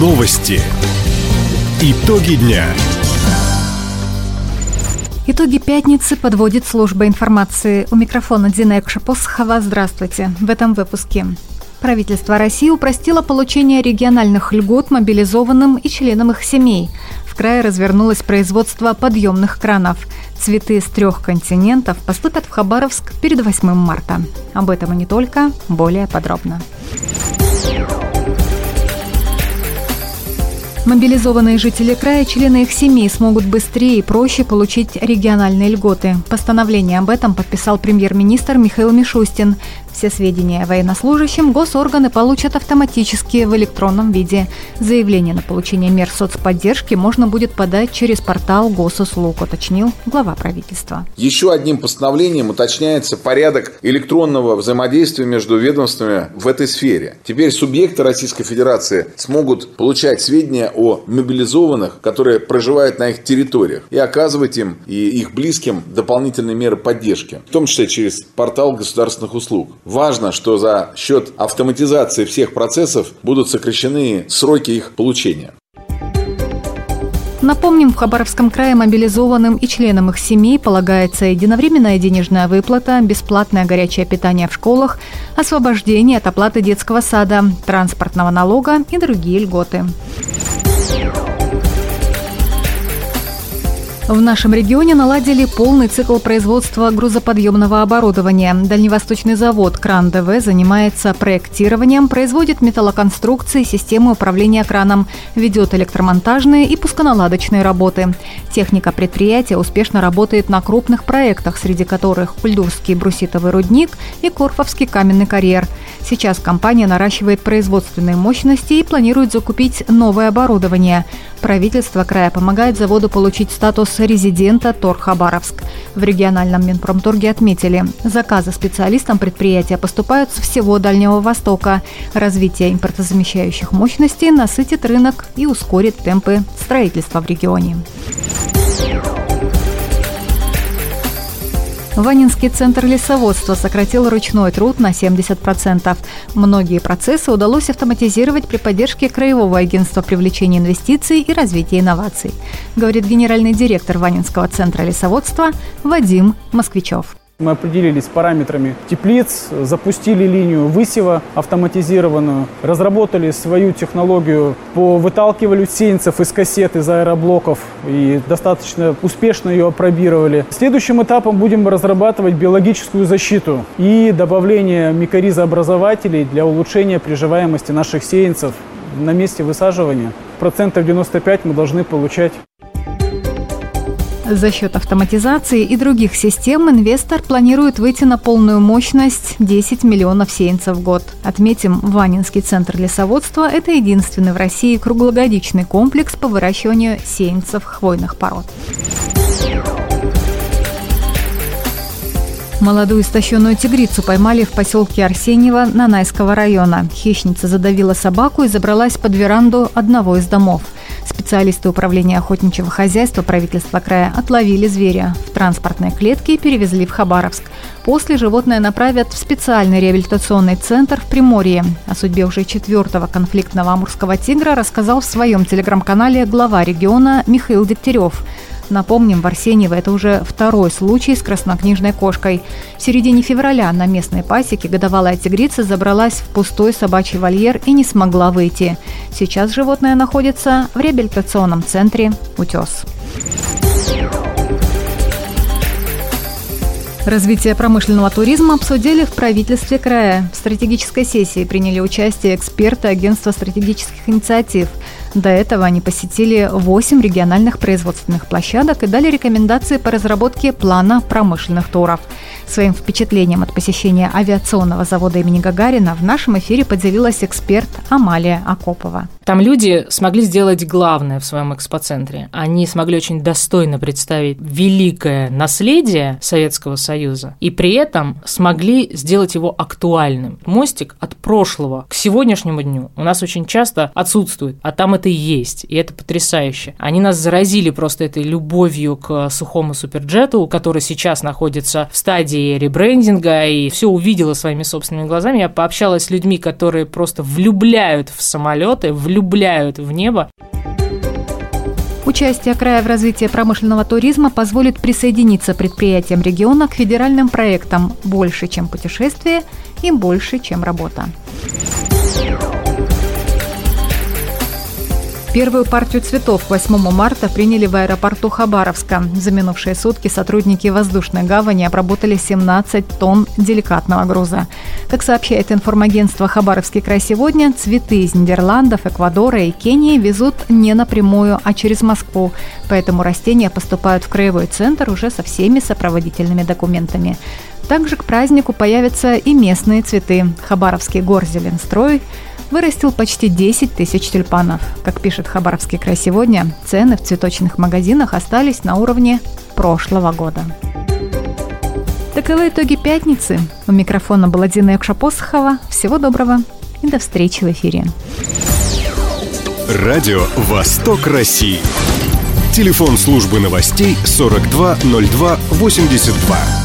Новости. Итоги дня. Итоги пятницы подводит служба информации. У микрофона Дина Экшапосхова. Здравствуйте. В этом выпуске. Правительство России упростило получение региональных льгот мобилизованным и членам их семей. В крае развернулось производство подъемных кранов. Цветы с трех континентов поступят в Хабаровск перед 8 марта. Об этом и не только, более подробно. Мобилизованные жители края, члены их семей смогут быстрее и проще получить региональные льготы. Постановление об этом подписал премьер-министр Михаил Мишустин. Все сведения о военнослужащем госорганы получат автоматически в электронном виде. Заявление на получение мер соцподдержки можно будет подать через портал госуслуг, уточнил глава правительства. Еще одним постановлением уточняется порядок электронного взаимодействия между ведомствами в этой сфере. Теперь субъекты Российской Федерации смогут получать сведения о мобилизованных, которые проживают на их территориях, и оказывать им и их близким дополнительные меры поддержки, в том числе через портал государственных услуг. Важно, что за счет автоматизации всех процессов будут сокращены сроки их получения. Напомним, в Хабаровском крае мобилизованным и членам их семей полагается единовременная денежная выплата, бесплатное горячее питание в школах, освобождение от оплаты детского сада, транспортного налога и другие льготы. В нашем регионе наладили полный цикл производства грузоподъемного оборудования. Дальневосточный завод «Кран ДВ» занимается проектированием, производит металлоконструкции, системы управления краном, ведет электромонтажные и пусконаладочные работы. Техника предприятия успешно работает на крупных проектах, среди которых Кульдурский бруситовый рудник и Корфовский каменный карьер. Сейчас компания наращивает производственные мощности и планирует закупить новое оборудование. Правительство края помогает заводу получить статус резидента Тор Хабаровск. В региональном Минпромторге отметили, заказы специалистам предприятия поступают со всего Дальнего Востока. Развитие импортозамещающих мощностей насытит рынок и ускорит темпы строительства в регионе. Ванинский центр лесоводства сократил ручной труд на 70%. Многие процессы удалось автоматизировать при поддержке Краевого агентства привлечения инвестиций и развития инноваций, говорит генеральный директор Ванинского центра лесоводства Вадим Москвичев. Мы определились с параметрами теплиц, запустили линию высева автоматизированную, разработали свою технологию по выталкиванию сеянцев из кассет, из аэроблоков и достаточно успешно ее опробировали. Следующим этапом будем разрабатывать биологическую защиту и добавление микоризообразователей для улучшения приживаемости наших сеянцев на месте высаживания. Процентов 95 мы должны получать за счет автоматизации и других систем инвестор планирует выйти на полную мощность 10 миллионов сеянцев в год. Отметим, Ванинский центр лесоводства – это единственный в России круглогодичный комплекс по выращиванию сеянцев хвойных пород. Молодую истощенную тигрицу поймали в поселке Арсеньево Нанайского района. Хищница задавила собаку и забралась под веранду одного из домов – Специалисты управления охотничьего хозяйства правительства края отловили зверя в транспортной клетке и перевезли в Хабаровск. После животное направят в специальный реабилитационный центр в Приморье. О судьбе уже четвертого конфликтного амурского тигра рассказал в своем телеграм-канале глава региона Михаил Дегтярев. Напомним, в Арсеньево это уже второй случай с краснокнижной кошкой. В середине февраля на местной пасеке годовалая тигрица забралась в пустой собачий вольер и не смогла выйти. Сейчас животное находится в реабилитационном центре «Утес». Развитие промышленного туризма обсудили в правительстве края. В стратегической сессии приняли участие эксперты Агентства стратегических инициатив. До этого они посетили 8 региональных производственных площадок и дали рекомендации по разработке плана промышленных туров. Своим впечатлением от посещения авиационного завода имени Гагарина в нашем эфире поделилась эксперт Амалия Акопова. Там люди смогли сделать главное в своем экспоцентре. Они смогли очень достойно представить великое наследие Советского Союза и при этом смогли сделать его актуальным. Мостик от прошлого к сегодняшнему дню у нас очень часто отсутствует, а там и это есть, и это потрясающе. Они нас заразили просто этой любовью к сухому суперджету, который сейчас находится в стадии ребрендинга, и все увидела своими собственными глазами. Я пообщалась с людьми, которые просто влюбляют в самолеты, влюбляют в небо. Участие края в развитии промышленного туризма позволит присоединиться предприятиям региона к федеральным проектам «Больше, чем путешествие» и «Больше, чем работа». Первую партию цветов 8 марта приняли в аэропорту Хабаровска. За минувшие сутки сотрудники воздушной гавани обработали 17 тонн деликатного груза. Как сообщает информагентство «Хабаровский край сегодня», цветы из Нидерландов, Эквадора и Кении везут не напрямую, а через Москву. Поэтому растения поступают в краевой центр уже со всеми сопроводительными документами. Также к празднику появятся и местные цветы. Хабаровский горзеленстрой – вырастил почти 10 тысяч тюльпанов. Как пишет Хабаровский край сегодня, цены в цветочных магазинах остались на уровне прошлого года. Таковы итоги пятницы. У микрофона была Дина Якшапосхова. Всего доброго и до встречи в эфире. Радио «Восток России». Телефон службы новостей 420282.